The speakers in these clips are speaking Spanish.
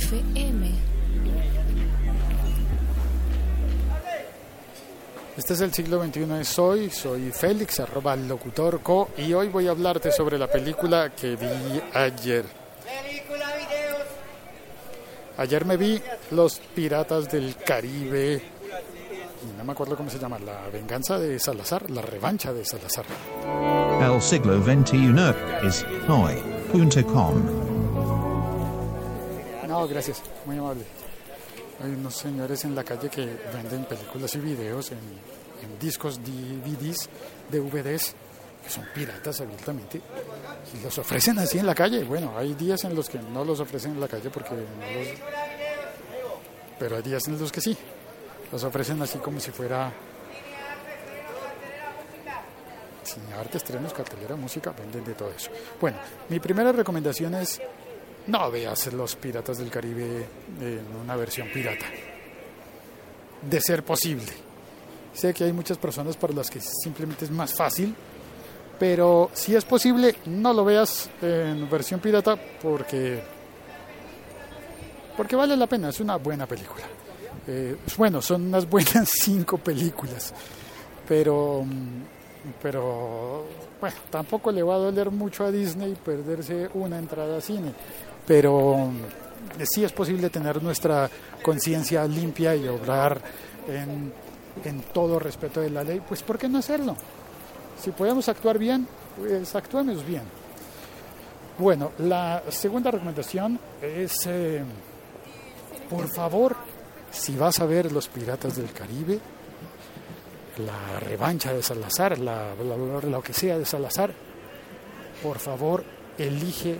FM. Este es el siglo XXI de Soy, soy Félix, arroba locutor co, y hoy voy a hablarte sobre la película que vi ayer. Ayer me vi Los Piratas del Caribe, y no me acuerdo cómo se llama, La Venganza de Salazar, La Revancha de Salazar. El siglo XXI es hoy.com. No, gracias, muy amable. Hay unos señores en la calle que venden películas y videos en, en discos, DVDs, DVDs, que son piratas abiertamente, y los ofrecen así en la calle. Bueno, hay días en los que no los ofrecen en la calle porque no los... Pero hay días en los que sí, los ofrecen así como si fuera cine, arte, estrenos, cartelera, música, venden de todo eso. Bueno, mi primera recomendación es no veas los Piratas del Caribe en una versión pirata. De ser posible. Sé que hay muchas personas para las que simplemente es más fácil, pero si es posible, no lo veas en versión pirata porque porque vale la pena, es una buena película. Eh, bueno, son unas buenas cinco películas, pero pero bueno, tampoco le va a doler mucho a Disney perderse una entrada a cine, pero sí es posible tener nuestra conciencia limpia y obrar en, en, todo respeto de la ley, pues ¿por qué no hacerlo? Si podemos actuar bien, pues actuemos bien. Bueno, la segunda recomendación es, eh, por favor, si vas a ver Los Piratas del Caribe, la revancha de Salazar, la, lo que sea de Salazar, por favor elige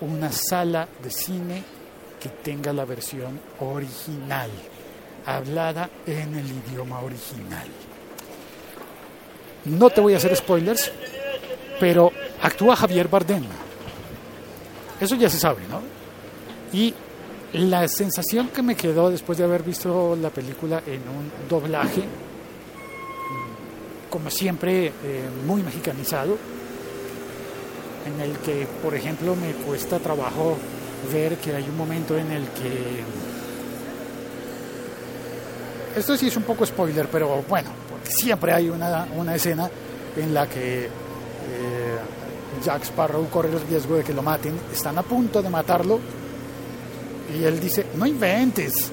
una sala de cine que tenga la versión original, hablada en el idioma original. No te voy a hacer spoilers, pero actúa Javier Bardem. Eso ya se sabe, ¿no? Y la sensación que me quedó después de haber visto la película en un doblaje, como siempre, eh, muy mexicanizado, en el que, por ejemplo, me cuesta trabajo ver que hay un momento en el que... Esto sí es un poco spoiler, pero bueno, porque siempre hay una, una escena en la que eh, Jack Sparrow corre el riesgo de que lo maten, están a punto de matarlo y él dice, no inventes.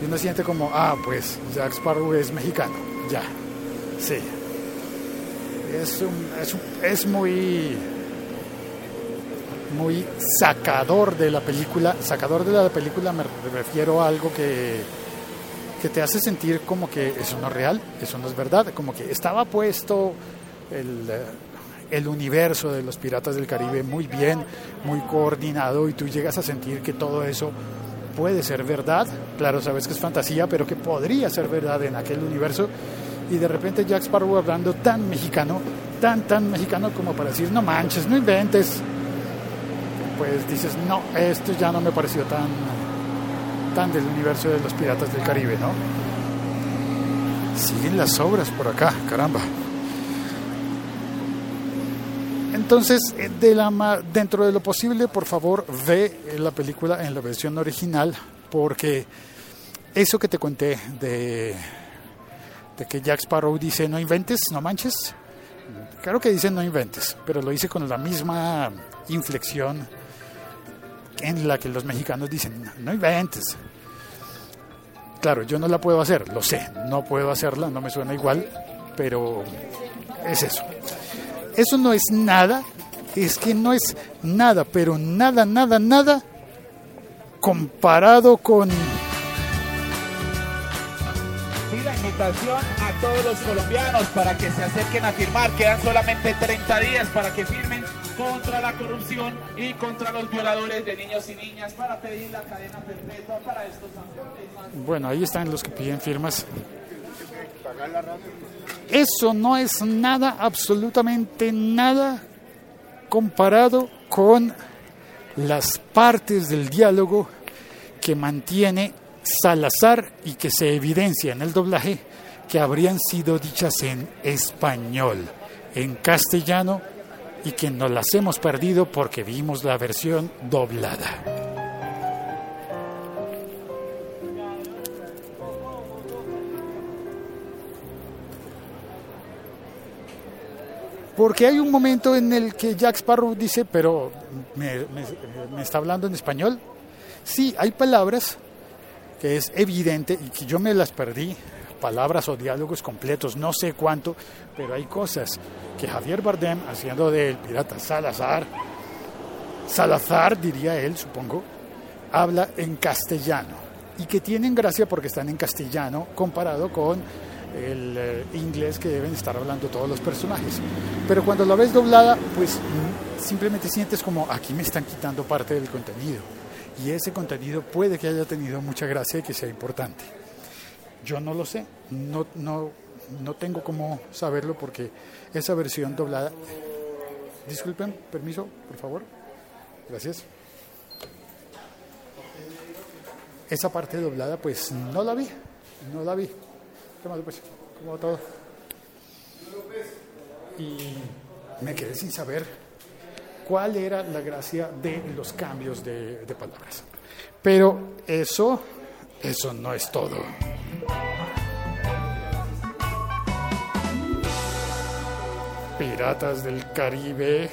Y uno siente como, ah, pues Jack Sparrow es mexicano, ya, sí. Es, un, es, un, es muy muy sacador de la película. Sacador de la película me refiero a algo que, que te hace sentir como que eso no es real, eso no es verdad, como que estaba puesto el, el universo de los Piratas del Caribe muy bien, muy coordinado y tú llegas a sentir que todo eso puede ser verdad, claro, sabes que es fantasía, pero que podría ser verdad en aquel universo y de repente Jack Sparrow hablando tan mexicano, tan, tan mexicano como para decir, no manches, no inventes, pues dices, no, esto ya no me pareció tan, tan del universo de los piratas del Caribe, ¿no? Siguen las obras por acá, caramba. Entonces, de la, dentro de lo posible, por favor, ve la película en la versión original, porque eso que te conté de, de que Jack Sparrow dice no inventes, no manches, claro que dice no inventes, pero lo dice con la misma inflexión en la que los mexicanos dicen, no inventes. Claro, yo no la puedo hacer, lo sé, no puedo hacerla, no me suena igual, pero es eso. Eso no es nada, es que no es nada, pero nada, nada, nada comparado con... a todos los colombianos para que se acerquen a firmar, quedan solamente 30 días para que firmen contra la corrupción y contra los violadores de niños y niñas para pedir la cadena perpetua para estos amores. Bueno, ahí están los que piden firmas. Eso no es nada, absolutamente nada, comparado con las partes del diálogo que mantiene Salazar y que se evidencia en el doblaje que habrían sido dichas en español, en castellano y que no las hemos perdido porque vimos la versión doblada. Porque hay un momento en el que Jack Sparrow dice, pero ¿me, me está hablando en español? Sí, hay palabras que es evidente y que yo me las perdí, palabras o diálogos completos, no sé cuánto, pero hay cosas que Javier Bardem, haciendo del pirata Salazar, Salazar diría él, supongo, habla en castellano y que tienen gracia porque están en castellano comparado con el eh, inglés que deben estar hablando todos los personajes. Pero cuando la ves doblada, pues mm, simplemente sientes como aquí me están quitando parte del contenido. Y ese contenido puede que haya tenido mucha gracia y que sea importante. Yo no lo sé, no, no, no tengo cómo saberlo porque esa versión doblada... Disculpen, permiso, por favor. Gracias. Esa parte doblada, pues no la vi, no la vi. ¿Qué más pues? ¿Cómo va todo? Y me quedé sin saber cuál era la gracia de los cambios de, palabras. Pero eso, eso no es todo. Piratas del Caribe.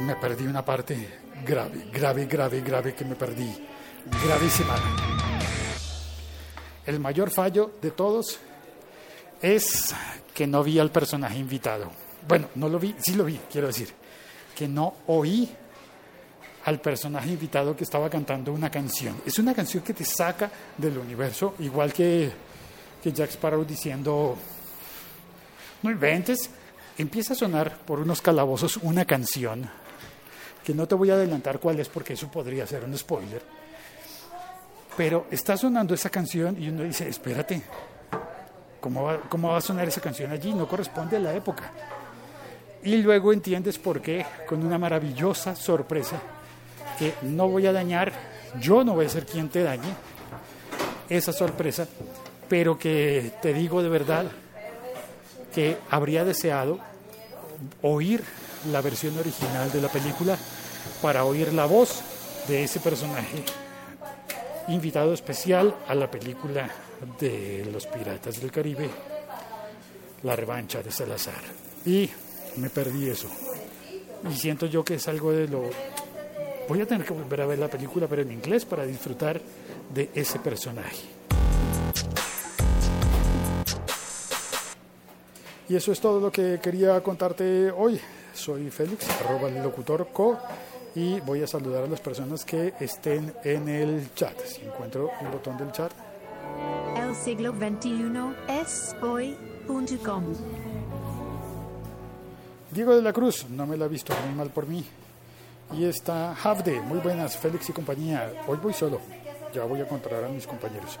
Me perdí una parte grave, grave, grave, grave que me perdí. Gravísima. El mayor fallo de todos es que no vi al personaje invitado. Bueno, no lo vi, sí lo vi, quiero decir. Que no oí al personaje invitado que estaba cantando una canción. Es una canción que te saca del universo, igual que, que Jack Sparrow diciendo, no inventes, empieza a sonar por unos calabozos una canción, que no te voy a adelantar cuál es porque eso podría ser un spoiler, pero está sonando esa canción y uno dice, espérate, ¿cómo va, cómo va a sonar esa canción allí? No corresponde a la época. Y luego entiendes por qué, con una maravillosa sorpresa, que no voy a dañar, yo no voy a ser quien te dañe esa sorpresa, pero que te digo de verdad que habría deseado oír la versión original de la película para oír la voz de ese personaje invitado especial a la película de los Piratas del Caribe, La revancha de Salazar. Y me perdí eso. Y siento yo que es algo de lo Voy a tener que volver a ver la película, pero en inglés, para disfrutar de ese personaje. Y eso es todo lo que quería contarte hoy. Soy Félix, arroba el locutor co, y voy a saludar a las personas que estén en el chat. Si encuentro el botón del chat. El siglo XXI es hoy.com. Diego de la Cruz, no me la ha visto, muy mal por mí. Y está Havde, muy buenas, Félix y compañía. Hoy voy solo, ya voy a encontrar a mis compañeros.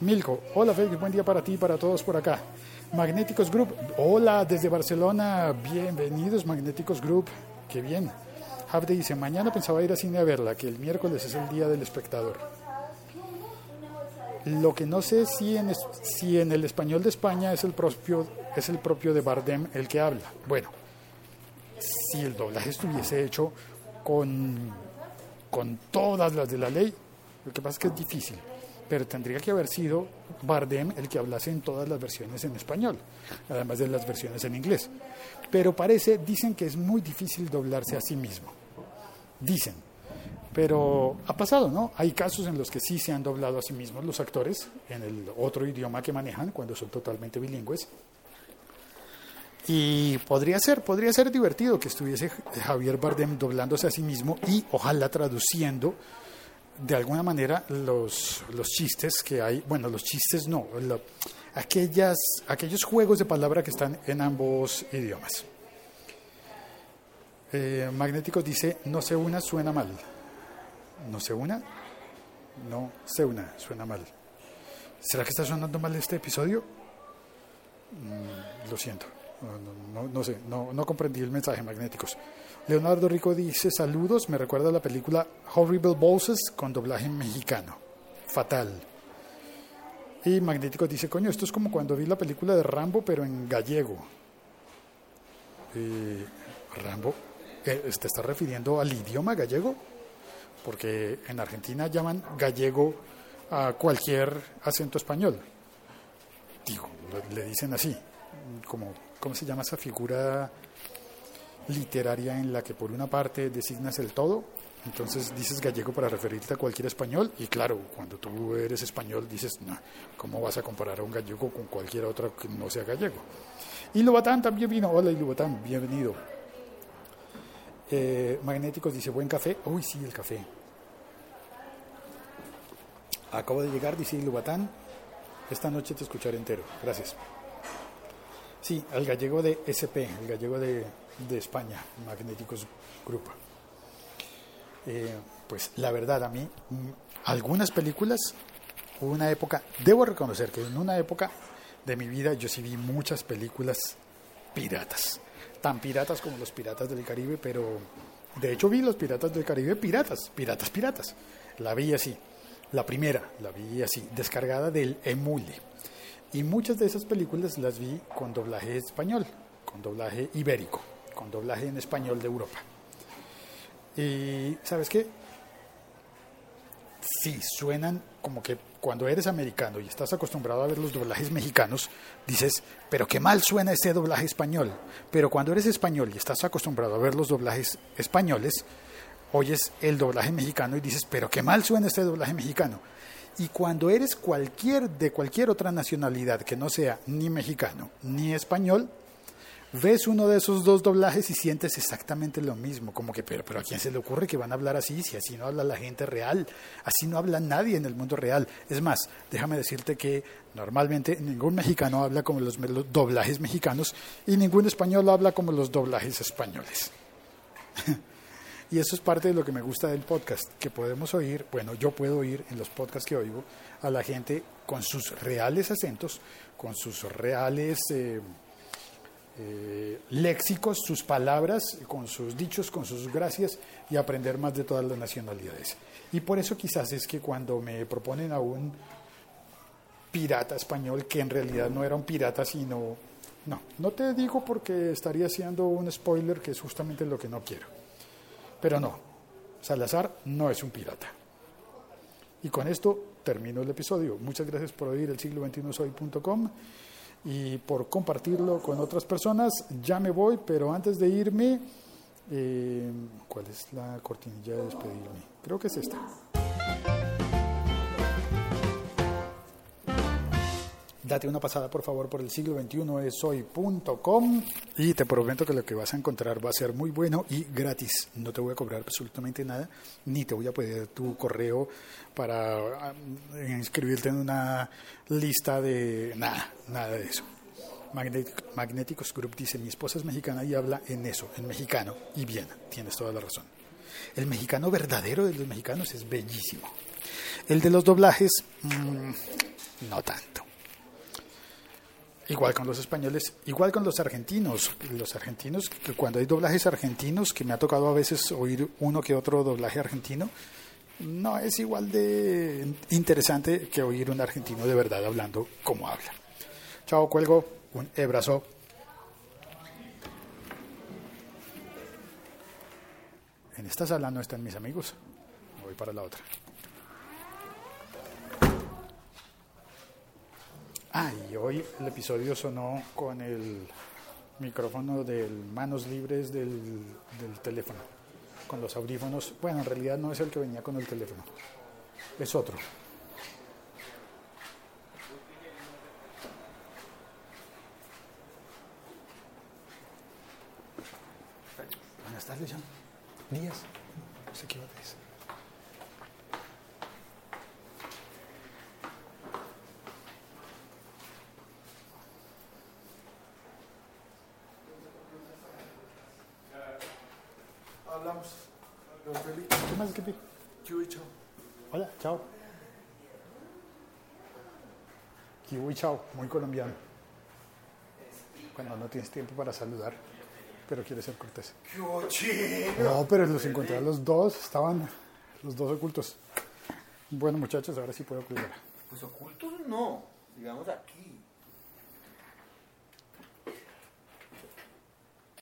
Milko, hola Félix, buen día para ti y para todos por acá. Magnéticos Group, hola desde Barcelona, bienvenidos Magnéticos Group, qué bien. Havde dice, mañana pensaba ir a cine a verla, que el miércoles es el día del espectador. Lo que no sé si en, si en el español de España es el, propio, es el propio de Bardem el que habla. Bueno, si el doblaje estuviese hecho con, con todas las de la ley, lo que pasa es que es difícil, pero tendría que haber sido Bardem el que hablase en todas las versiones en español, además de las versiones en inglés. Pero parece, dicen que es muy difícil doblarse a sí mismo. Dicen. Pero ha pasado, ¿no? Hay casos en los que sí se han doblado a sí mismos los actores en el otro idioma que manejan cuando son totalmente bilingües. Y podría ser, podría ser divertido que estuviese Javier Bardem doblándose a sí mismo y ojalá traduciendo de alguna manera los, los chistes que hay, bueno, los chistes no, aquellas, aquellos juegos de palabra que están en ambos idiomas. Eh, Magnéticos dice, no se una, suena mal. ¿No se una? No se una, suena mal. ¿Será que está sonando mal este episodio? Mm, lo siento. No, no- sé, no, no comprendí el mensaje, magnéticos. Leonardo Rico dice, saludos, me recuerda la película Horrible Bosses con doblaje mexicano. Fatal. Y Magnéticos dice, coño, esto es como cuando vi la película de Rambo, pero en gallego. Eh, Rambo, eh, ¿te estás refiriendo al idioma gallego? Porque en Argentina llaman gallego a cualquier acento español. Digo, le dicen así. como, ¿cómo se llama esa figura literaria en la que por una parte designas el todo? Entonces dices gallego para referirte a cualquier español y claro, cuando tú eres español dices, no, ¿cómo vas a comparar a un gallego con cualquier otro que no sea gallego? Y Lubatán también vino, hola Lubatán, bienvenido. Eh, Magnéticos dice, buen café. Uy, sí, el café. Acabo de llegar, dice Lubatán. Esta noche te escucharé entero. Gracias. Sí, al gallego de SP, el gallego de, de España, Magnéticos Group. Eh, pues la verdad, a mí, mm, algunas películas, hubo una época, debo reconocer que en una época de mi vida yo sí vi muchas películas piratas. Tan piratas como los piratas del Caribe, pero de hecho vi los piratas del Caribe piratas, piratas, piratas. La vi así. La primera, la vi así, descargada del Emule. Y muchas de esas películas las vi con doblaje español, con doblaje ibérico, con doblaje en español de Europa. Y ¿sabes qué? Sí, suenan como que cuando eres americano y estás acostumbrado a ver los doblajes mexicanos, dices, pero qué mal suena ese doblaje español. Pero cuando eres español y estás acostumbrado a ver los doblajes españoles, oyes el doblaje mexicano y dices, pero qué mal suena este doblaje mexicano. Y cuando eres cualquier de cualquier otra nacionalidad que no sea ni mexicano ni español, ves uno de esos dos doblajes y sientes exactamente lo mismo, como que, pero, pero a quién se le ocurre que van a hablar así, si así no habla la gente real, así no habla nadie en el mundo real. Es más, déjame decirte que normalmente ningún mexicano habla como los, doblajes mexicanos y ningún español habla como los doblajes españoles. y eso es parte de lo que me gusta del podcast, que podemos oír, bueno, yo puedo oír en los podcasts que oigo a la gente con sus reales acentos, con sus reales... Eh, eh, léxicos, sus palabras, con sus dichos, con sus gracias y aprender más de todas las nacionalidades. Y por eso quizás es que cuando me proponen a un pirata español, que en realidad no era un pirata, sino... No, no te digo porque estaría haciendo un spoiler que es justamente lo que no quiero. Pero no, Salazar no es un pirata. Y con esto termino el episodio. Muchas gracias por oír el siglo 21 soy.com y por compartirlo con otras personas. Ya me voy, pero antes de irme, eh, ¿cuál es la cortinilla de despedirme? Creo que es esta. Date una pasada por favor por el siglo 21 es hoy.com y te prometo que lo que vas a encontrar va a ser muy bueno y gratis. No te voy a cobrar absolutamente nada, ni te voy a pedir tu correo para ah, inscribirte en una lista de nada, nada de eso. Magnéticos Group dice, mi esposa es mexicana y habla en eso, en mexicano, y bien, tienes toda la razón. El mexicano verdadero de los mexicanos es bellísimo. El de los doblajes, mmm, no tanto. Igual con los españoles, igual con los argentinos. Los argentinos, que cuando hay doblajes argentinos, que me ha tocado a veces oír uno que otro doblaje argentino, no es igual de interesante que oír un argentino de verdad hablando como habla. Chao, cuelgo, un abrazo. En esta sala no están mis amigos. Voy para la otra. Ah, y hoy el episodio sonó con el micrófono del manos libres del, del, teléfono, con los audífonos. Bueno, en realidad no es el que venía con el teléfono, es otro. Buenas tardes, John. Díaz. No sé qué iba a decir. Hablamos. ¿Qué más que Kiwi chao. Hola, chao. Kiwi chao, muy colombiano. Cuando no tienes tiempo para saludar, pero quieres ser cortés. No, pero los encontré a los dos, estaban los dos ocultos. Bueno, muchachos, ahora sí puedo cuidar. Pues ocultos no, digamos aquí.